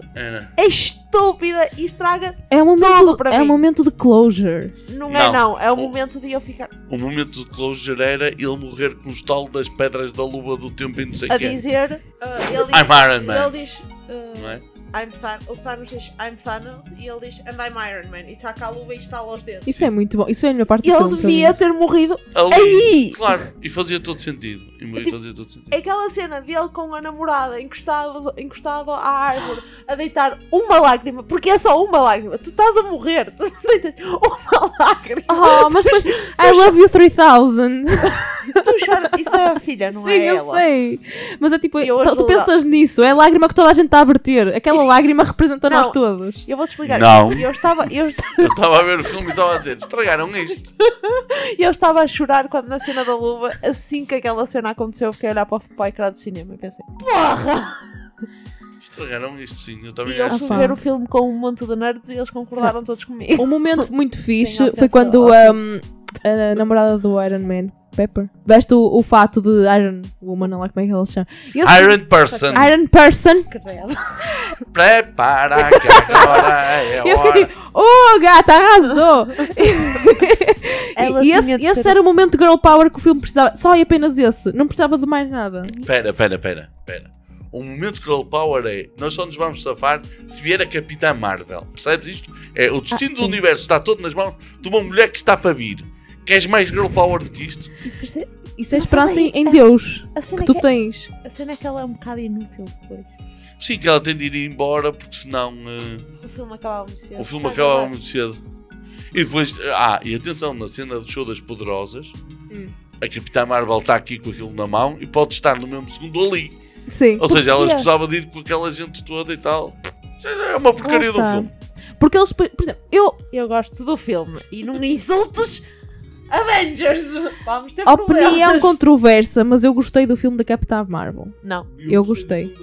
é estúpida e estraga. É um momento, Tudo para é um mim. momento de closure. Não é, Não. não. É o O- momento de eu ficar O momento de closure era ele morrer com o estalo das pedras da luva do tempo e não sei a o quê. dizer. uh, ele diz, I'm Iron Man. Ele diz. uh, Não é? I'm Than o Thanos diz I'm Thanos e ele diz And I'm Iron Man e saca a luva e estala os dedos. Isso é muito bom. Isso é a melhor parte E do ele filme. para devia ter morrido Ali, aí! Claro, e fazia todo sentido. E tipo, fazia todo sentido. Aquela cena dele com a namorada encostado, encostado à árvore a deitar uma lágrima, porque é só uma lágrima. Tu estás a morrer, tu não deitas uma lágrima. Oh, mas depois I love you 3000. Tu choras. Isso é a filha, não Sim, é eu ela. sei. Mas é tipo, tu, tu pensas nisso, é a lágrima que toda a gente está a verter. Aquela lágrima representa Não. nós todos. Eu vou-te explicar. Não. Eu estava, eu, esta- (laughs) Eu estava a ver o filme e estava a dizer: estragaram isto. (laughs) eu estava a chorar quando na cena da luva, assim que aquela cena aconteceu, eu fiquei a olhar para o, para o ecrã do cinema e pensei, porra! Estragaram isto, sim. Eu E também eu acho. ver o filme com um monte de nerds e eles concordaram todos comigo. Um momento (laughs) muito fixe Sim, foi quando um, a namorada do Iron Man, Pepper, veste o, o fato de Iron Woman, não lá como é que ela se chama. Eu- Iron Person, Iron Person. Prepara que agora é E eu fiquei tipo, oh gata, arrasou! (laughs) E esse, de esse era o momento de girl power que o filme precisava. Só e apenas esse. Não precisava de mais nada. Pera, pera, pera, pera. O momento que Girl Power é nós só nos vamos safar se vier a Capitã Marvel. Percebes isto? É o destino Ah, do universo está todo nas mãos de uma mulher que está para vir. Queres mais Girl Power do que isto? Isso é esperança em, em a- Deus A cena, que é tu que, tens. a cena é que ela é um bocado inútil depois. Sim, que ela tem de ir embora porque senão eh, O filme acabava muito cedo. o filme acaba muito cedo. E depois, ah, e atenção, na cena do show das Poderosas, Hum. a Capitã Marvel está aqui com aquilo na mão e pode estar no mesmo segundo ali. Sim. Ou seja, ela escusava de ir com aquela gente toda e tal. É uma porcaria do filme. Porque eles, por exemplo, eu, Eu gosto do filme e não insultes Avengers. Vamos ter opinião problemas. controversa, mas eu gostei do filme da Capitã Marvel. Não. Eu gostei.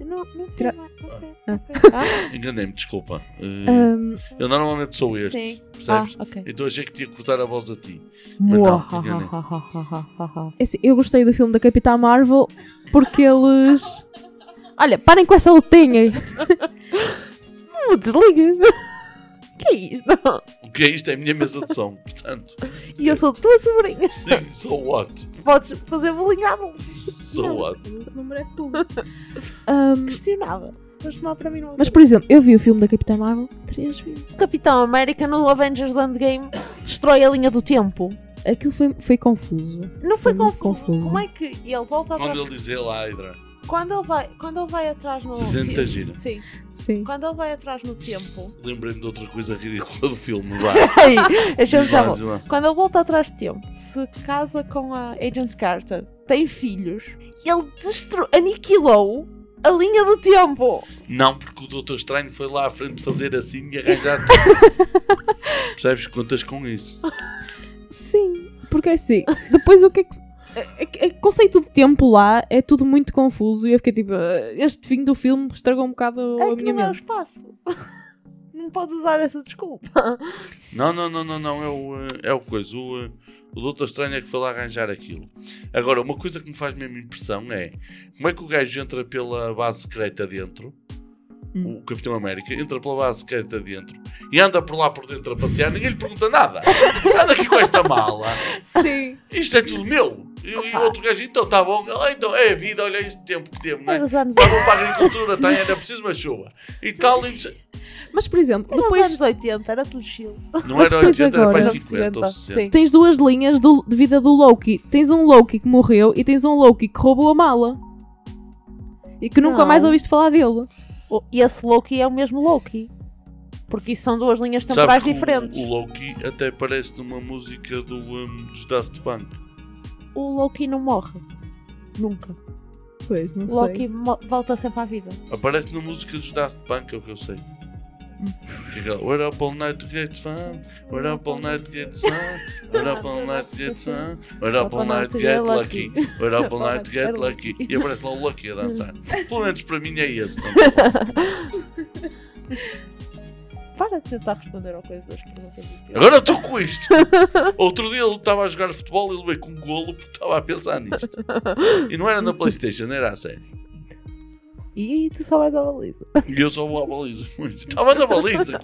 Não, não ok, Ah. ok. Ah, Enganei-me, desculpa. Eh, Um, Eu normalmente sou este, Sim. Ah, percebes? ok. Então achei que tinha que cortar a voz a ti. Mas não, é assim, eu gostei do filme da Capitã Marvel porque eles. Olha, parem com essa lutinha. Não (laughs) desligas. (laughs) que é isto? O que é isto? É a minha mesa de som, portanto. E eu sou tua sobrinha. Sim, so what? Podes fazer bullying à. So what? Isso não merece tudo. (laughs) Um, Questionável. Mas mal para mim não mas, por exemplo, eu vi o filme da Capitã Marvel três vezes. O Capitão América no Avengers Endgame destrói a linha do tempo. Aquilo foi, foi confuso. Não foi, Foi confuso. confuso. Como é que ele volta atrás? Quando ele diz ele, Hydra. Quando ele vai, quando ele vai atrás no tempo- gira. Sim. Sim. Quando ele vai atrás no tempo. Lembrei-me de outra coisa ridícula do filme. Vá. (laughs) Ai, deixa eu Diz lá, dizer, diz lá. Quando ele volta atrás de tempo, se casa com a Agent Carter, tem filhos, ele destru... aniquilou a linha do tempo. Não, porque o Doutor Estranho foi lá à frente fazer assim e arranjar tudo. (laughs) Percebes? Contas com isso. Sim. Porque é assim, depois o que é que. É- é- O conceito de tempo lá é tudo muito confuso e eu fiquei tipo, "Ah, este fim do filme estragou um bocado É a que minha não é o mente. espaço. (laughs) Não podes usar essa desculpa. Não, não, não, não, não. É o, é o coisa. O, o Doutor Estranho é que foi lá arranjar aquilo. Agora, uma coisa que me faz mesmo impressão é como é que o gajo entra pela base secreta dentro. Hum. O Capitão América entra pela base secreta dentro e anda por lá por dentro a passear, ninguém lhe pergunta nada. Anda aqui com esta mala, Sim. isto é tudo meu. E, e o outro gajo, então está bom, Ele, então é a vida, olha este tempo que temos, É é? anos, Está bom para a agricultura, tá, ainda preciso uma chuva. E tal, e Mas, por exemplo, dos depois anos 80, era tudo chill. não Mas era depois 80, era para agora, 50 ou 60. Sim. tens duas linhas do- de vida do Loki. Tens um Loki que morreu e tens um Loki que roubou a mala. E que nunca Não. mais ouviste falar dele. E esse Loki é o mesmo Loki. Porque isso são duas linhas Sabes temporais que o- diferentes. O, Loki até parece numa música do, um, dos Daft Punk. O Loki não morre. Nunca. Pois, não O Loki mo- volta sempre à vida. Aparece na música dos Daft Punk, é o que eu sei. É aquela, We're up all night to get fun. We're up all night to get sun. We're up all night to get sun. We're up all night to get lucky. We're up all night to get (laughs) lucky. E aparece lá o Lucky a dançar. Pelo menos para mim é esse. Não falar. (laughs) Para de tentar responder ao coisa das perguntas. Agora estou com isto. Outro dia ele estava a jogar futebol e ele veio com um golo porque estava a pensar nisto. E não era na Playstation, era a sério. E tu só vais à baliza. E eu só vou à baliza. (laughs) Muito. Estava na baliza.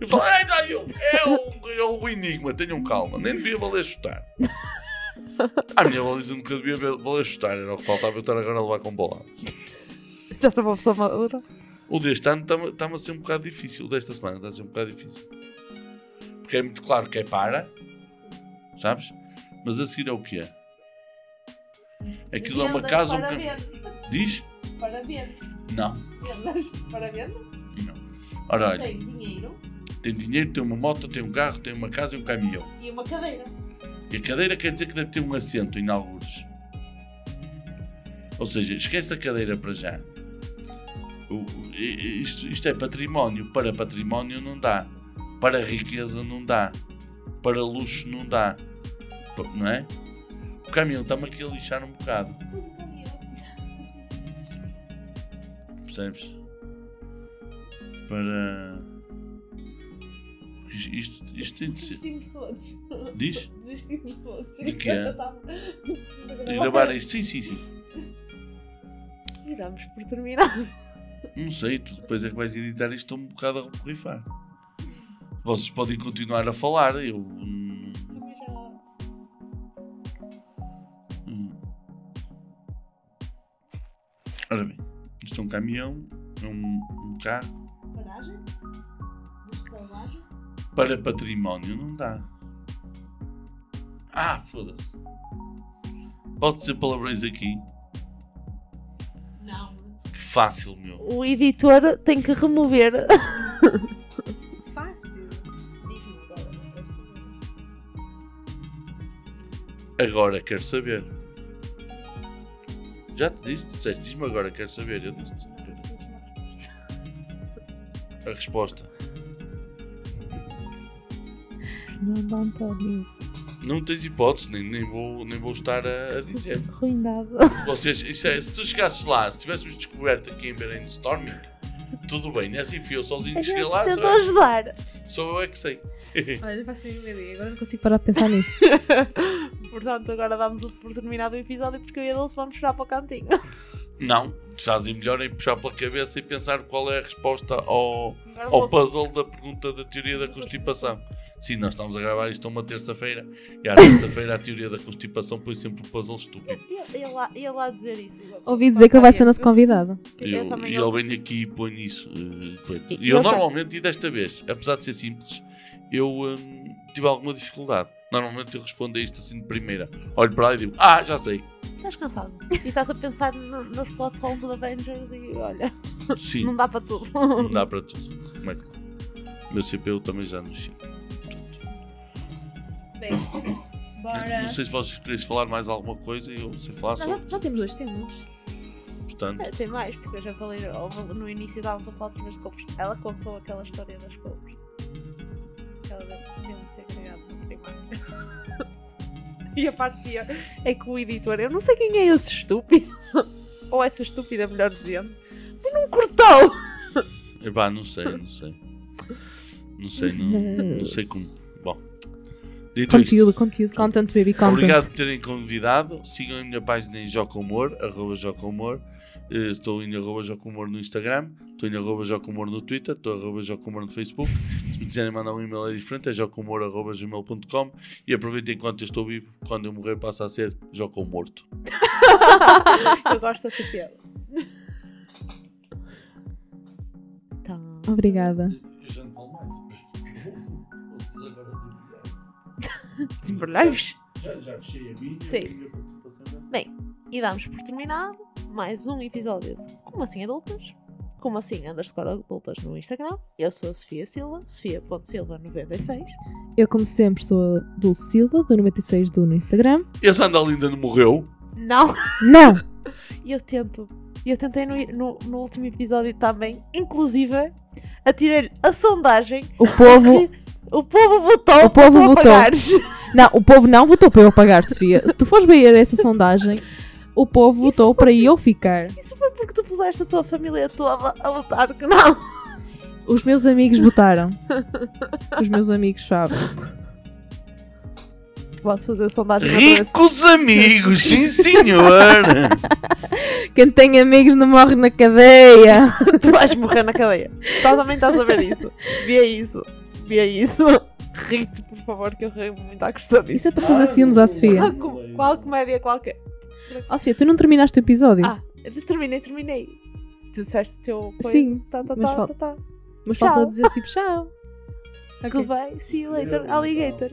Eu falei, ai, ai, eu- é, o, é o enigma, tenham calma. Nem devia valer chutar. (laughs) A minha baliza nunca devia valer chutar. Era o que faltava eu estar agora a levar com bola. Já sou uma pessoa madura. O deste ano está-me está-me a ser um bocado difícil. O desta semana está a ser um bocado difícil. Porque é muito claro que é para. Sabes? Mas a seguir é o que é? Aquilo é uma casa. Um ca- Diz? Para venda. Não. Para venda. Não. Ora, olha, Tem dinheiro tem dinheiro, tem uma moto, tem um carro, tem uma casa e um caminhão. e uma cadeira. E a cadeira quer dizer que deve ter um assento em algures. Ou seja, esquece a cadeira para já. O- o- isto, isto é património. Para património não dá. Para riqueza não dá. Para luxo não dá. Não é? O caminhão está-me aqui a lixar um bocado. Percebes? Para. Isto, isto, isto tem de ser. Desistimos todos. Diz? (laughs) Desistimos todos. De quê? Gravar (laughs) isto? Sim, sim, sim. E damos por terminado. Não sei, tu depois é que vais editar isto estou um bocado a reporrifar. Vocês podem continuar a falar, eu. hum. Ora bem, isto é um caminhão, é um, um carro. Paragem? Destalagem? Para património não dá. Ah, foda-se. Pode ser palavrões aqui. Não. Que fácil, meu. O editor tem que remover. Fácil. Diz-me agora. Agora quero saber. Já te disse, disseste, diz-me agora, quero saber. Eu disse a resposta. Fernando António. Não tens hipótese, nem, nem, vou, nem vou estar a, a dizer. Ruindado. Vocês, isso é, se tu chegasses lá, se tivéssemos descoberto aqui em Brainstorming, tudo bem, né? Assim fui eu sozinho A que cheguei lá, tentou só, eu- ajudar. só eu é que sei. Olha, não faço a mínima ideia. Agora não consigo parar de pensar (laughs) nisso. Portanto, agora damos por terminado o episódio porque eu e a Dulce vamos chorar para o cantinho. Não, fazem melhor em puxar pela cabeça e pensar qual é a resposta ao, ao vou- puzzle da pergunta da teoria da constipação. Sim, nós estamos a gravar isto uma terça-feira e à terça-feira a teoria da constipação põe sempre um puzzle estúpido. Ia, ia lá, ia lá dizer isso. Ouvi dizer que ele vai ser nosso convidado. E e ele vem aqui e põe isso. eh. E eu tam- normalmente, e desta vez, apesar de ser simples, eu hum, tive alguma dificuldade. Normalmente eu respondo a isto assim de primeira. Olho para lá e digo, ah, já sei. Estás cansado. E estás a pensar no- nos plot holes da Avengers e olha, Sim, não dá para tudo. não dá para tudo. Como é que meu CPU também já nos chega. Bem, bora. Não sei se vocês querem falar mais alguma coisa e eu sei falar sobre. já, já temos dois temas. Portanto, É, Tem mais, porque gente ali houve- no início estávamos a falar de couves. Ela contou aquela história das couves. Que ela deve ter criado no primário. (laughs) E a parte pior é que o editor, eu não sei quem é esse estúpido, (laughs) ou essa estúpida, melhor dizendo, mas não cortou. (laughs) Epá, não sei, não sei. Não sei, não, não sei como. Bom, dito isto, Conteúdo, conteúdo, content, baby, content. obrigado por terem convidado. Sigam a minha página em Jocomor, arroba Jocomor. Eh, Estou em arroba Jocomor no Instagram, estou em arroba Jocomor no Twitter, estou em arroba Jocomor no Facebook. Se me quiserem mandar um e-mail é diferente, é jocomor.gmail.com e aproveitem enquanto eu estou vivo, quando eu morrer passa a ser Jocomorto. (laughs) Eu gosto dessa piada. Tá. Obrigada. Eu já não falo mais. (laughs) Já, já fechei a minha, Sim. a minha participação. Bem, e damos por terminado mais um episódio de Como Assim Adultas. Como Assim Underscore Adultas no Instagram. Eu sou a Sofia Silva, sofia.silva96. Eu, como sempre, sou a Dulce Silva, do 96 do no Instagram. Esse Andal ainda não morreu. Não, Não! e (laughs) eu tento. Eu tentei no, no, no último episódio também, inclusive, atirei a sondagem O povo. que (laughs) o povo votou O povo para tu votou. apagares. Não, o povo não votou para eu pagar, Sofia. Se tu fores ver essa sondagem, (laughs) o povo votou para eu ficar. Isso foi porque tu puseste a tua família toda a votar que não. Os meus amigos votaram. Os meus amigos sabem. Posso fazer sondagem? Ricos amigos, sim senhor. Quem tem amigos não morre na cadeia. Tu vais morrer na cadeia. Tu também estás a ver isso. Vê isso. Vê isso. Ri-te, por favor, que eu rio muito à custa Isso disso. é para fazer ciúmes à Sofia. Qual, qual comédia qualquer. Ó Sofia, tu não terminaste o episódio. Ah, eu terminei, terminei. Tu disseste o teu coisa. Sim, Tá, tá, mas tá, fal- tá, tá. mas falta dizer tipo tchau. Ok. Goodbye. See you later, alligator.